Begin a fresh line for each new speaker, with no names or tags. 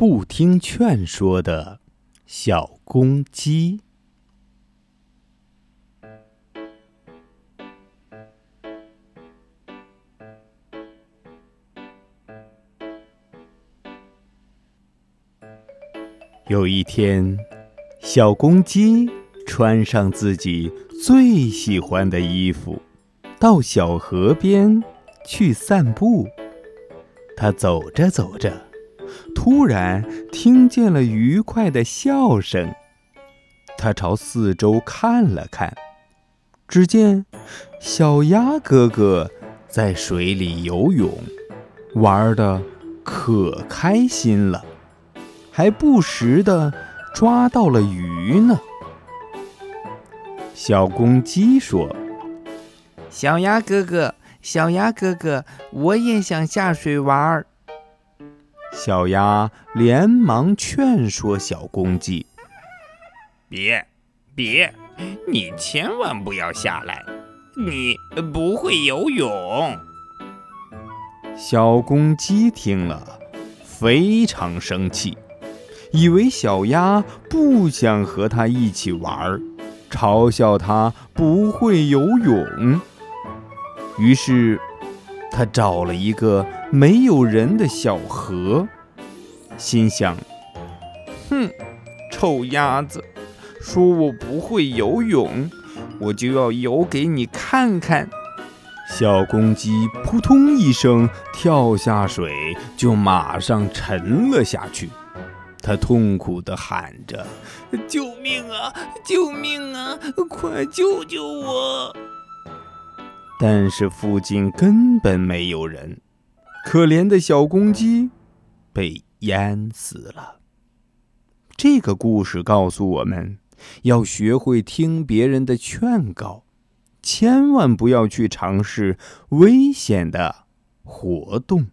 不听劝说的小公鸡。有一天，小公鸡穿上自己最喜欢的衣服，到小河边去散步。它走着走着，突然听见了愉快的笑声。他朝四周看了看，只见小鸭哥哥在水里游泳，玩的可开心了。还不时的抓到了鱼呢。小公鸡说：“
小鸭哥哥，小鸭哥哥，我也想下水玩儿。”
小鸭连忙劝说小公鸡：“
别，别，你千万不要下来，你不会游泳。”
小公鸡听了，非常生气。以为小鸭不想和它一起玩，嘲笑它不会游泳。于是，他找了一个没有人的小河，心想：“
哼，臭鸭子，说我不会游泳，我就要游给你看看。”
小公鸡扑通一声跳下水，就马上沉了下去。他痛苦地喊着：“
救命啊！救命啊！快救救我！”
但是附近根本没有人，可怜的小公鸡被淹死了。这个故事告诉我们，要学会听别人的劝告，千万不要去尝试危险的活动。